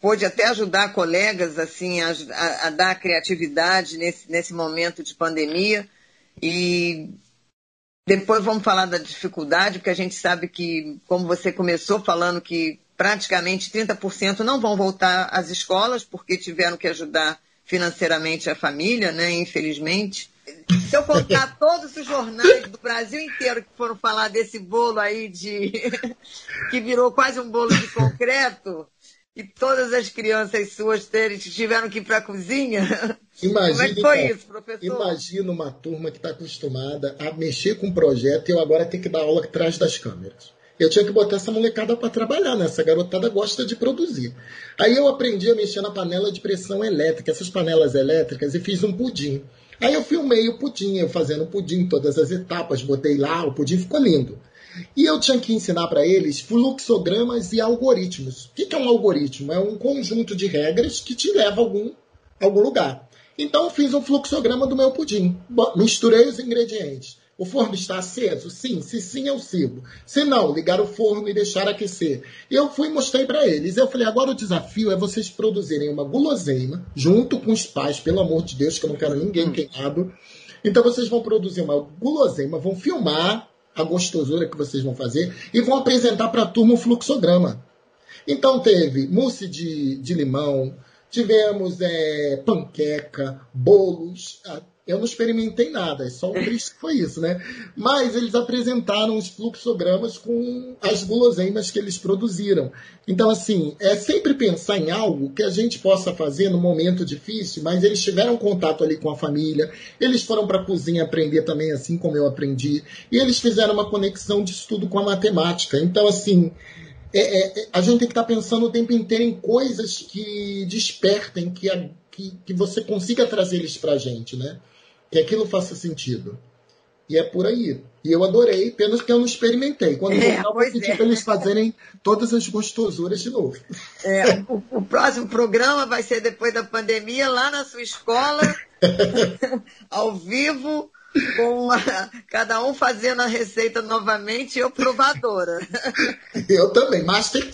pôde até ajudar colegas assim a, a, a, dar criatividade nesse, nesse momento de pandemia. E depois vamos falar da dificuldade, porque a gente sabe que, como você começou falando que praticamente 30% não vão voltar às escolas porque tiveram que ajudar financeiramente a família, né? Infelizmente. Se eu contar todos os jornais do Brasil inteiro que foram falar desse bolo aí de que virou quase um bolo de concreto e todas as crianças suas tiveram que ir para a cozinha.
Imagina, Como é que foi então, isso, professor? Imagina uma turma que está acostumada a mexer com um projeto e eu agora tenho que dar aula atrás das câmeras eu tinha que botar essa molecada para trabalhar, né? Essa garotada gosta de produzir. Aí eu aprendi a mexer na panela de pressão elétrica, essas panelas elétricas, e fiz um pudim. Aí eu filmei o pudim, eu fazendo o pudim, todas as etapas, botei lá, o pudim ficou lindo. E eu tinha que ensinar para eles fluxogramas e algoritmos. O que é um algoritmo? É um conjunto de regras que te leva a algum, algum lugar. Então eu fiz um fluxograma do meu pudim. Misturei os ingredientes. O forno está aceso? Sim. Se sim, eu sigo. Se não, ligar o forno e deixar aquecer. E eu fui e mostrei para eles. Eu falei, agora o desafio é vocês produzirem uma guloseima, junto com os pais, pelo amor de Deus, que eu não quero ninguém hum. queimado. Então vocês vão produzir uma guloseima, vão filmar a gostosura que vocês vão fazer e vão apresentar para a turma o fluxograma. Então teve mousse de, de limão, tivemos é, panqueca, bolos, eu não experimentei nada, é só um triste que foi isso, né? Mas eles apresentaram os fluxogramas com as guloseimas que eles produziram. Então, assim, é sempre pensar em algo que a gente possa fazer no momento difícil, mas eles tiveram contato ali com a família, eles foram para a cozinha aprender também, assim como eu aprendi, e eles fizeram uma conexão de estudo com a matemática. Então, assim, é, é, é a gente tem que estar tá pensando o tempo inteiro em coisas que despertem, que, a, que, que você consiga trazer eles para a gente, né? Que aquilo faça sentido. E é por aí. E eu adorei, apenas que eu não experimentei. Quando é, voltar, eu vou pedir é. para eles fazerem todas as gostosuras de novo.
É, o, o, próximo programa vai ser depois da pandemia, lá na sua escola, ao vivo, com cada um fazendo a receita novamente, eu provadora.
Eu também. Master,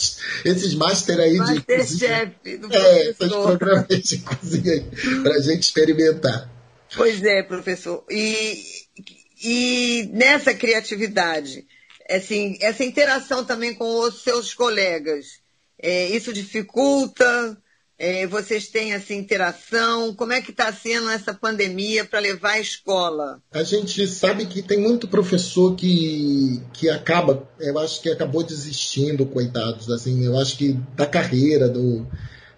esses master aí
master
de
Master Chef.
Do é, esses programas de cozinha aí, para a gente experimentar.
Pois é, professor. E, e nessa criatividade, assim, essa interação também com os seus colegas, é, isso dificulta? É, vocês têm essa interação? Como é que está sendo essa pandemia para levar a escola?
A gente sabe que tem muito professor que, que acaba, eu acho que acabou desistindo, coitados, assim, eu acho que da carreira, do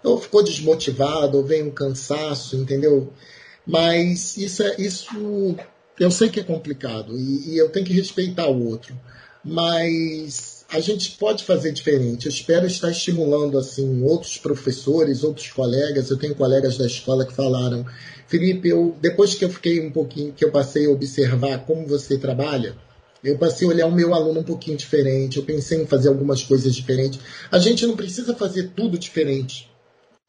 ou ficou desmotivado, ou vem um cansaço, entendeu? Mas isso é isso eu sei que é complicado e, e eu tenho que respeitar o outro, mas a gente pode fazer diferente. Eu espero estar estimulando assim outros professores, outros colegas. Eu tenho colegas da escola que falaram, Felipe, eu depois que eu fiquei um pouquinho, que eu passei a observar como você trabalha, eu passei a olhar o meu aluno um pouquinho diferente. Eu pensei em fazer algumas coisas diferentes. A gente não precisa fazer tudo diferente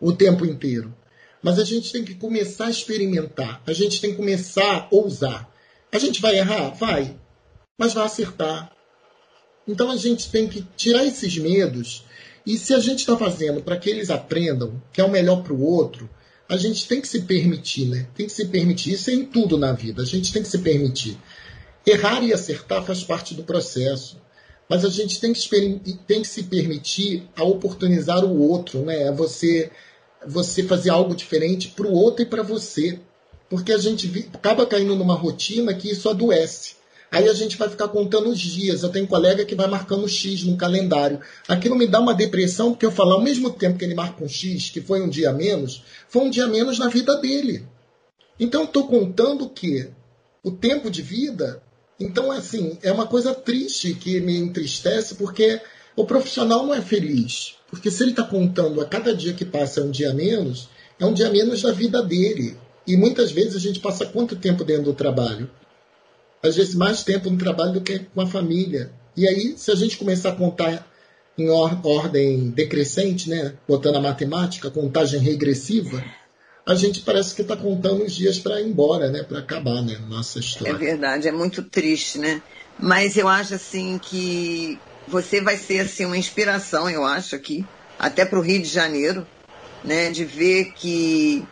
o tempo inteiro, mas a gente tem que começar a experimentar. A gente tem que começar a ousar. A gente vai errar, vai, mas vai acertar então a gente tem que tirar esses medos e se a gente está fazendo para que eles aprendam que é o melhor para o outro, a gente tem que se permitir, né? Tem que se permitir. Isso é em tudo na vida. A gente tem que se permitir. Errar e acertar faz parte do processo. Mas a gente tem que, tem que se permitir a oportunizar o outro, né? É você, você fazer algo diferente para o outro e para você. Porque a gente acaba caindo numa rotina que isso adoece. Aí a gente vai ficar contando os dias. Eu tenho um colega que vai marcando X no calendário. Aquilo me dá uma depressão, porque eu falo, ao mesmo tempo que ele marca um X, que foi um dia menos, foi um dia menos na vida dele. Então estou contando que o tempo de vida. Então, assim, é uma coisa triste que me entristece, porque o profissional não é feliz. Porque se ele está contando a cada dia que passa é um dia menos, é um dia menos da vida dele. E muitas vezes a gente passa quanto tempo dentro do trabalho? às vezes mais tempo no trabalho do que com a família. E aí, se a gente começar a contar em or ordem decrescente, né, botando a matemática, contagem regressiva, a gente parece que está contando os dias para ir embora, né, para acabar, né, nossa história.
É verdade, é muito triste, né? Mas eu acho assim que você vai ser assim uma inspiração, eu acho aqui, até para o Rio de Janeiro, né, de ver que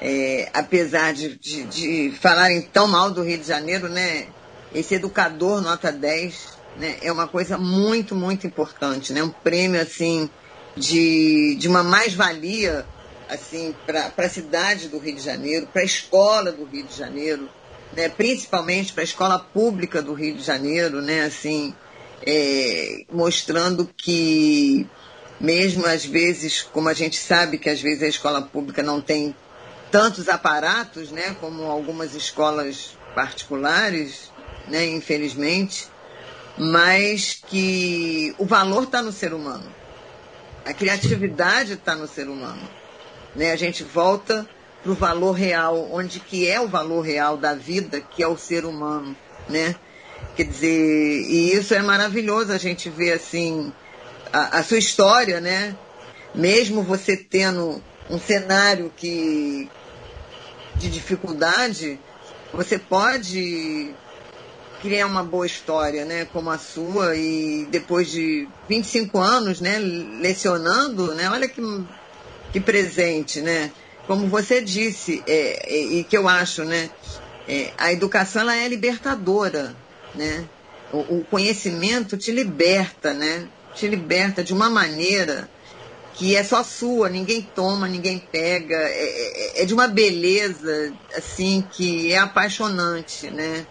é, apesar de, de, de, falarem tão mal do Rio de Janeiro, né, esse educador nota 10 né, é uma coisa muito, muito importante, né, um prêmio assim de, de uma mais-valia assim para a cidade do Rio de Janeiro, para a escola do Rio de Janeiro, né, principalmente para a escola pública do Rio de Janeiro, né, assim, é, mostrando que mesmo às vezes, como a gente sabe que às vezes a escola pública não tem tantos aparatos, né, como algumas escolas particulares, né, infelizmente, mas que o valor está no ser humano. A criatividade está no ser humano. Né? A gente volta para o valor real, onde que é o valor real da vida, que é o ser humano, né? Quer dizer, e isso é maravilhoso a gente ver assim a, a sua história, né? Mesmo você tendo um cenário que, de dificuldade, você pode criar uma boa história, né, como a sua e depois de 25 anos, né, lecionando, né, olha que, que presente, né, como você disse é, é, e que eu acho, né, é, a educação ela é libertadora, né, o, o conhecimento te liberta, né, te liberta de uma maneira que é só sua, ninguém toma, ninguém pega, é, é, é de uma beleza assim que é apaixonante, né?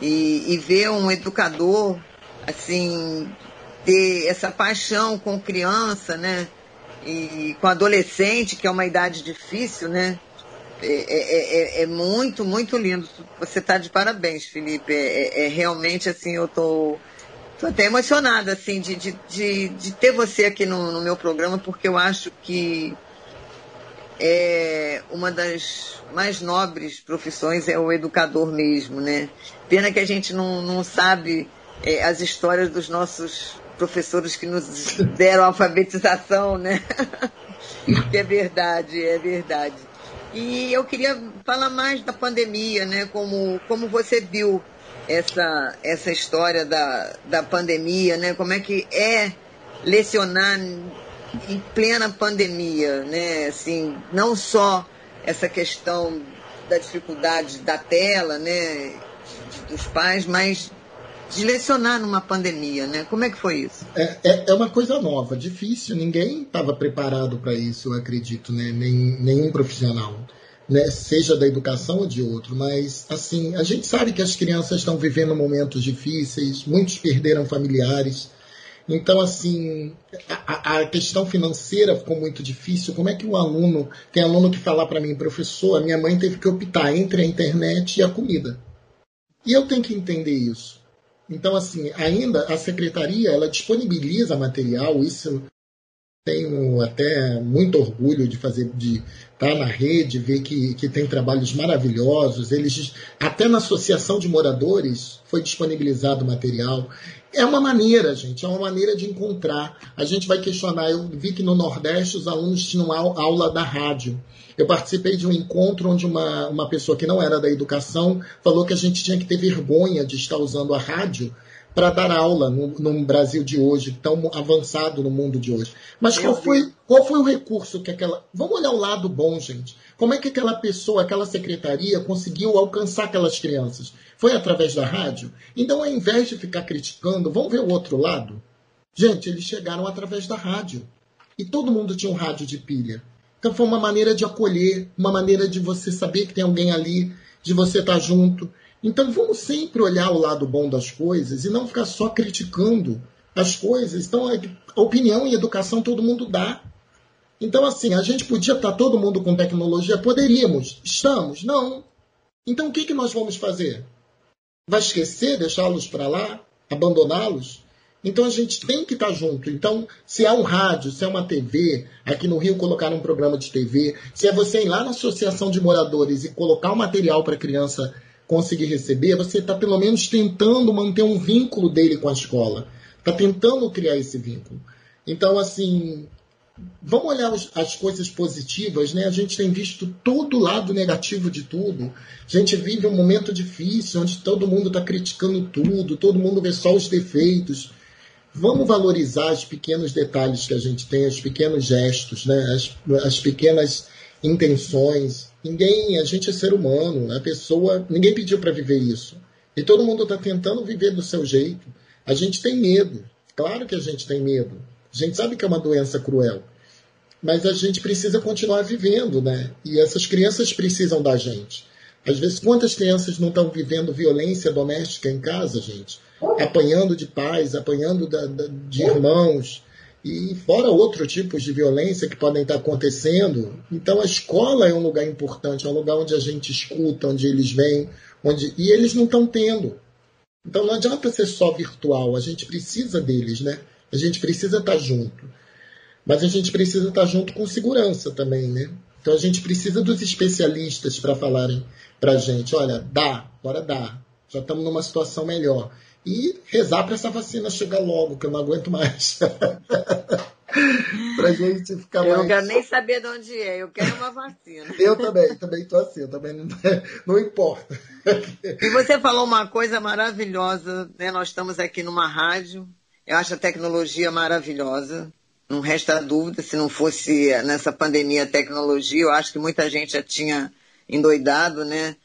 E, e ver um educador assim ter essa paixão com criança, né? E com adolescente, que é uma idade difícil, né? É, é, é, é muito, muito lindo. Você está de parabéns, Felipe. É, é, realmente assim, eu tô Estou até emocionada, assim, de, de, de, de, ter você aqui no, no meu programa, porque eu acho que é uma das mais nobres profissões é o educador mesmo, né? Pena que a gente não, não sabe é, as histórias dos nossos professores que nos deram alfabetização, né? é verdade, é verdade. E eu queria falar mais da pandemia, né? Como, como você viu essa, essa história da, da pandemia, né? Como é que é lecionar em plena pandemia, né? Assim, não só essa questão da dificuldade da tela, né, dos pais, mas de lecionar numa pandemia, né? Como é que foi isso?
É, é, é uma coisa nova, difícil. Ninguém estava preparado para isso, eu acredito, né? Nem, nenhum profissional, né? Seja da educação ou de outro. Mas, assim, a gente sabe que as crianças estão vivendo momentos difíceis, muitos perderam familiares. Então, assim, a, a, questão financeira ficou muito difícil. Como é que o aluno. Tem aluno que fala para mim, professor, a minha mãe teve que optar entre a internet e a comida. E eu tenho que entender isso. Então, assim, ainda a secretaria ela disponibiliza material, isso tenho até muito orgulho de fazer, de estar na rede, ver que, que tem trabalhos maravilhosos. Eles, até na associação de moradores foi disponibilizado material. É uma maneira, gente, é uma maneira de encontrar. A gente vai questionar. Eu vi que no Nordeste os alunos tinham aula da rádio. Eu participei de um encontro onde uma, uma pessoa que não era da educação falou que a gente tinha que ter vergonha de estar usando a rádio para dar aula no, no, Brasil de hoje, tão avançado no mundo de hoje. Mas qual foi, qual foi o recurso que aquela. Vamos olhar o lado bom, gente. Como é que aquela pessoa, aquela secretaria conseguiu alcançar aquelas crianças? Foi através da rádio? Então, ao invés de ficar criticando, vamos ver o outro lado? Gente, eles chegaram através da rádio. E todo mundo tinha um rádio de pilha. Então foi uma maneira de acolher, uma maneira de você saber que tem alguém ali, de você estar junto. Então vamos sempre olhar o lado bom das coisas e não ficar só criticando as coisas. Então a opinião e educação todo mundo dá. Então assim, a gente podia estar todo mundo com tecnologia? Poderíamos. Estamos? Não. Então o que, que nós vamos fazer? Vai esquecer, deixá-los para lá? Abandoná-los? Então a gente tem que estar junto. Então, se é um rádio, se é uma TV, aqui no Rio colocar um programa de TV, se é você ir lá na associação de moradores e colocar o um material para a criança conseguir receber, você está pelo menos tentando manter um vínculo dele com a escola. Está tentando criar esse vínculo. Então, assim, vamos olhar as coisas positivas, né? A gente tem visto todo o lado negativo de tudo. A gente vive um momento difícil, onde todo mundo está criticando tudo, todo mundo vê só os defeitos. Vamos valorizar os pequenos detalhes que a gente tem, os pequenos gestos, né? as, as pequenas intenções. Ninguém, a gente é ser humano, a pessoa, ninguém pediu para viver isso. E todo mundo está tentando viver do seu jeito. A gente tem medo, claro que a gente tem medo. A gente sabe que é uma doença cruel, mas a gente precisa continuar vivendo, né? E essas crianças precisam da gente. Às vezes, quantas crianças não estão vivendo violência doméstica em casa, gente? Apanhando de pais, apanhando da, da, de irmãos, e fora outros tipos de violência que podem estar acontecendo. Então, a escola é um lugar importante, é um lugar onde a gente escuta, onde eles vêm, onde e eles não estão tendo. Então, não adianta ser só virtual, a gente precisa deles, né? A gente precisa estar junto. Mas a gente precisa estar junto com segurança também, né? Então a gente precisa dos especialistas para falarem para a gente, olha, dá, bora dá, já estamos numa situação melhor. E rezar para essa vacina chegar logo, que eu não aguento mais. pra gente ficar
eu
mais.
Eu não quero nem saber de onde é, eu quero uma vacina.
eu também, também estou assim, eu também não, não importa.
e você falou uma coisa maravilhosa, né? Nós estamos aqui numa rádio, eu acho a tecnologia maravilhosa. Não resta dúvida, se não fosse nessa pandemia a tecnologia, eu acho que muita gente já tinha endoidado, né?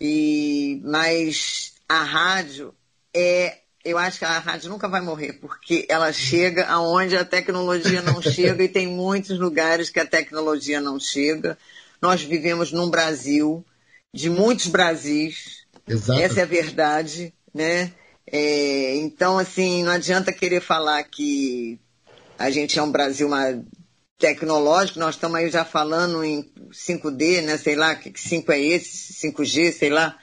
E, mas a rádio é. Eu acho que a rádio nunca vai morrer, porque ela chega aonde a tecnologia não chega e tem muitos lugares que a tecnologia não chega. Nós vivemos num Brasil de muitos Brasis.
Exato.
Essa é a verdade, né? É, então, assim, não adianta querer falar que a gente é um Brasil tecnológico, nós estamos aí já falando em 5D, né? Sei lá, que 5 é esse, 5G, sei lá.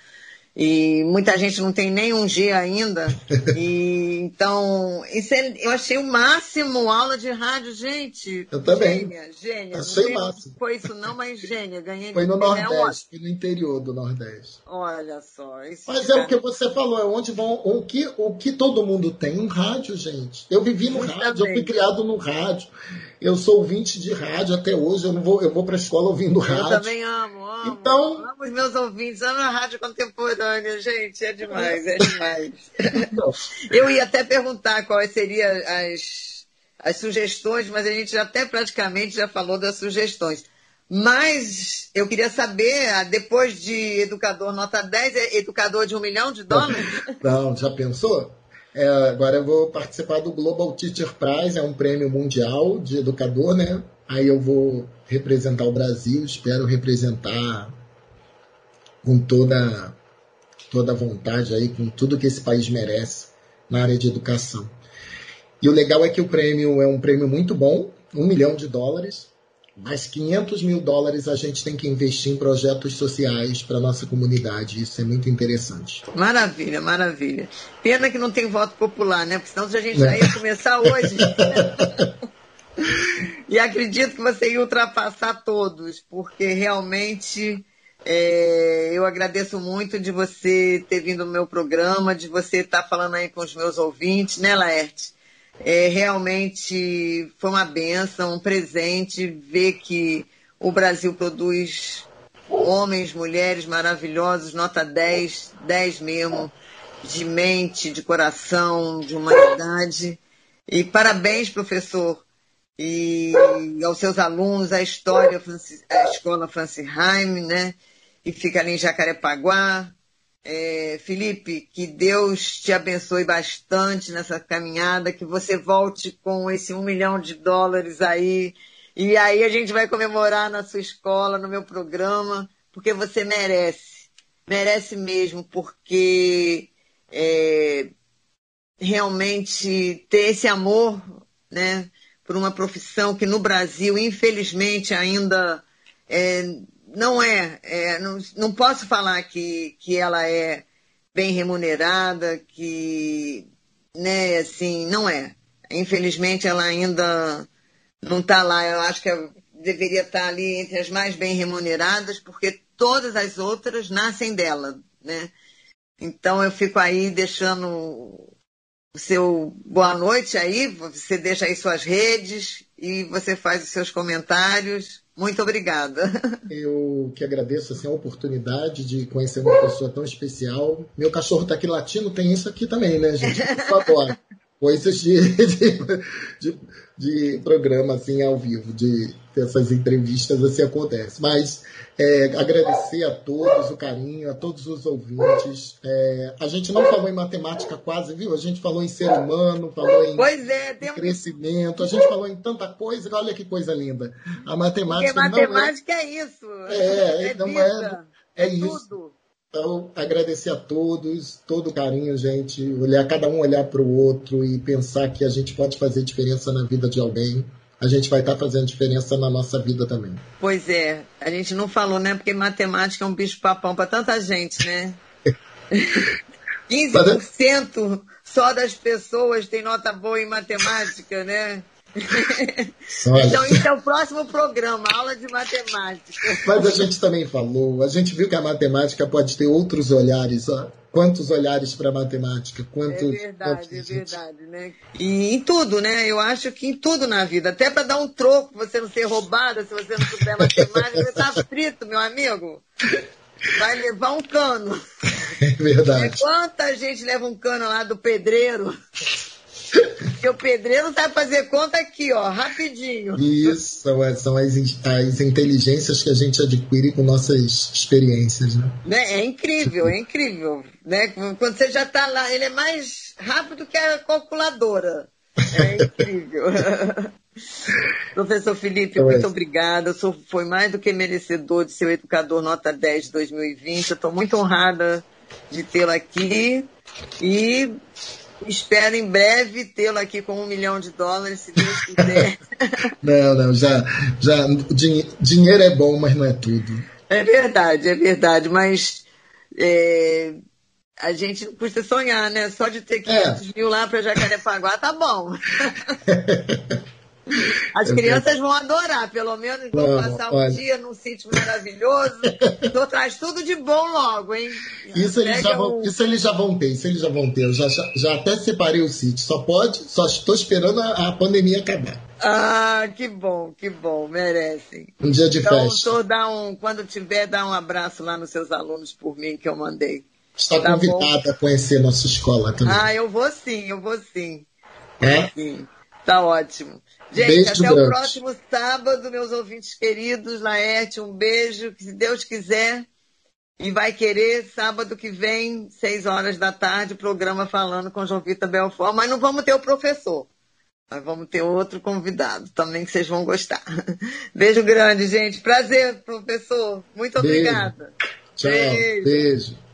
E muita gente não tem nem um G ainda. E, então, isso é, eu achei o máximo aula de rádio, gente.
Eu também.
Gênia, gênia.
Achei o máximo.
Foi isso não, mas gênia. Ganhei
Foi no Nordeste, foi no interior do Nordeste.
Olha só.
Mas é o que você falou, é onde vão. O que, o que todo mundo tem? Um rádio, gente. Eu vivi no Justamente. rádio, eu fui criado no rádio. Eu sou ouvinte de rádio até hoje, eu não vou, eu vou para a escola ouvindo rádio. Eu
também amo, amo.
Então,
amo os meus ouvintes, amo a rádio contemporânea, gente, é demais, é demais. Eu ia até perguntar quais seriam as, as sugestões, mas a gente já até praticamente já falou das sugestões. Mas eu queria saber, ah, depois de educador nota 10, é educador de um milhão de dólares?
Não, já pensou? É, agora eu vou participar do Global Teacher Prize, é um prêmio mundial de educador, né? Aí eu vou representar o Brasil, espero representar com toda toda a vontade aí, com tudo que esse país merece na área de educação. E o legal é que o prêmio é um prêmio muito bom, um milhão de dólares, mas 500 mil dólares a gente tem que investir em projetos sociais para nossa comunidade. Isso é muito interessante.
Maravilha, maravilha. Pena que não tem voto popular, né? Porque senão a gente já ia começar hoje. e acredito que você ia ultrapassar todos, porque realmente é, eu agradeço muito de você ter vindo no meu programa, de você estar falando aí com os meus ouvintes, né, Laerte? É, realmente foi uma benção, um presente ver que o Brasil produz homens, mulheres maravilhosos, nota 10, 10 mesmo, de mente, de coração, de humanidade. E parabéns, professor, e aos seus alunos, a história, a escola Franciheim, né? Que fica ali em Jacarepaguá, é, Felipe, que Deus te abençoe bastante nessa caminhada, que você volte com esse um milhão de dólares aí. E aí a gente vai comemorar na sua escola, no meu programa, porque você merece. Merece mesmo, porque é, realmente ter esse amor, né, por uma profissão que no Brasil, infelizmente, ainda é, não é, é não, não, posso falar que, que ela é bem remunerada, que, né, assim, não é. Infelizmente ela ainda não está lá. Eu acho que deveria estar tá ali entre as mais bem remuneradas, porque todas as outras nascem dela, né? Então eu fico aí deixando o seu boa noite aí, você deixa aí suas redes e você faz os seus comentários. Muito obrigada.
Eu que agradeço assim, a oportunidade de conhecer uma pessoa tão especial. Meu cachorro está aqui latindo, tem isso aqui também, né, gente? Por favor. Coisas de, de, de, de, programa assim ao vivo, de essas entrevistas assim acontece. Mas é, agradecer a todos o carinho, a todos os ouvintes. É, a gente não falou em matemática quase, viu? A gente falou em ser humano, falou em,
é,
tem... crescimento, a gente falou em tanta coisa. Olha que coisa linda. A matemática
Porque matemática é... é, isso.
É, é não é, é isso. Tudo. Então, agradecer a todos, todo o carinho, gente, olhar cada um olhar para o outro e pensar que a gente pode fazer diferença na vida de alguém a gente vai estar tá fazendo diferença na nossa vida também.
Pois é, a gente não falou, né? Porque matemática é um bicho-papão para tanta gente, né? 15% só das pessoas tem nota boa em matemática, né? então, isso é o próximo programa, aula de matemática.
Mas a gente também falou, a gente viu que a matemática pode ter outros olhares, ó. Quantos olhares para a matemática? Quantos, é
verdade, quantos, é verdade, né? E em tudo, né? Eu acho que em tudo na vida, até para dar um troco, você não ser roubada, se você não souber matemática, você tá frito, meu amigo. Vai levar um cano.
É verdade.
E quanta gente leva um cano lá do pedreiro? Porque o pedreiro sabe fazer conta aqui, ó, rapidinho.
Isso, são, as, são as, as inteligências que a gente adquire com nossas experiências, né?
né? É incrível, é incrível. Né? Quando você já está lá, ele é mais rápido que a calculadora. É incrível. Professor Felipe, então, muito é. obrigada. Senhor foi mais do que merecedor de ser o educador nota 10 de 2020. Eu estou muito honrada de tê-lo aqui. E Espero em breve tê-lo aqui com um milhão de dólares, se Deus quiser.
não, não, já, já dinheiro é bom, mas não é tudo.
É verdade, é verdade, mas é, a gente não custa sonhar, né? Só de ter 500 é. mil lá para Jacarepaguá tá bom. As crianças vão adorar, pelo menos vão Não, passar um olha. dia num sítio maravilhoso. Então traz tudo de bom logo, hein?
Isso eles, já vão, um... isso eles já vão ter, isso eles já vão ter. Eu já, já até separei o sítio. Só pode, só estou esperando a, a pandemia acabar.
Ah, que bom, que bom, merecem.
Um dia de
então,
festa.
Então, dá um, quando tiver, dá um abraço lá nos seus alunos por mim que eu mandei.
Está tá convidada bom? a conhecer nossa escola também.
Ah, eu vou sim, eu vou sim.
É? Sim.
Tá ótimo. Gente, beijo até grande. o próximo sábado, meus ouvintes queridos. Laerte, um beijo, que se Deus quiser. E vai querer, sábado que vem, seis horas da tarde, programa falando com Jovita Belfort. Mas não vamos ter o professor. Vamos ter outro convidado também que vocês vão gostar. Beijo grande, gente. Prazer, professor. Muito beijo. obrigada.
Tchau. beijo. beijo.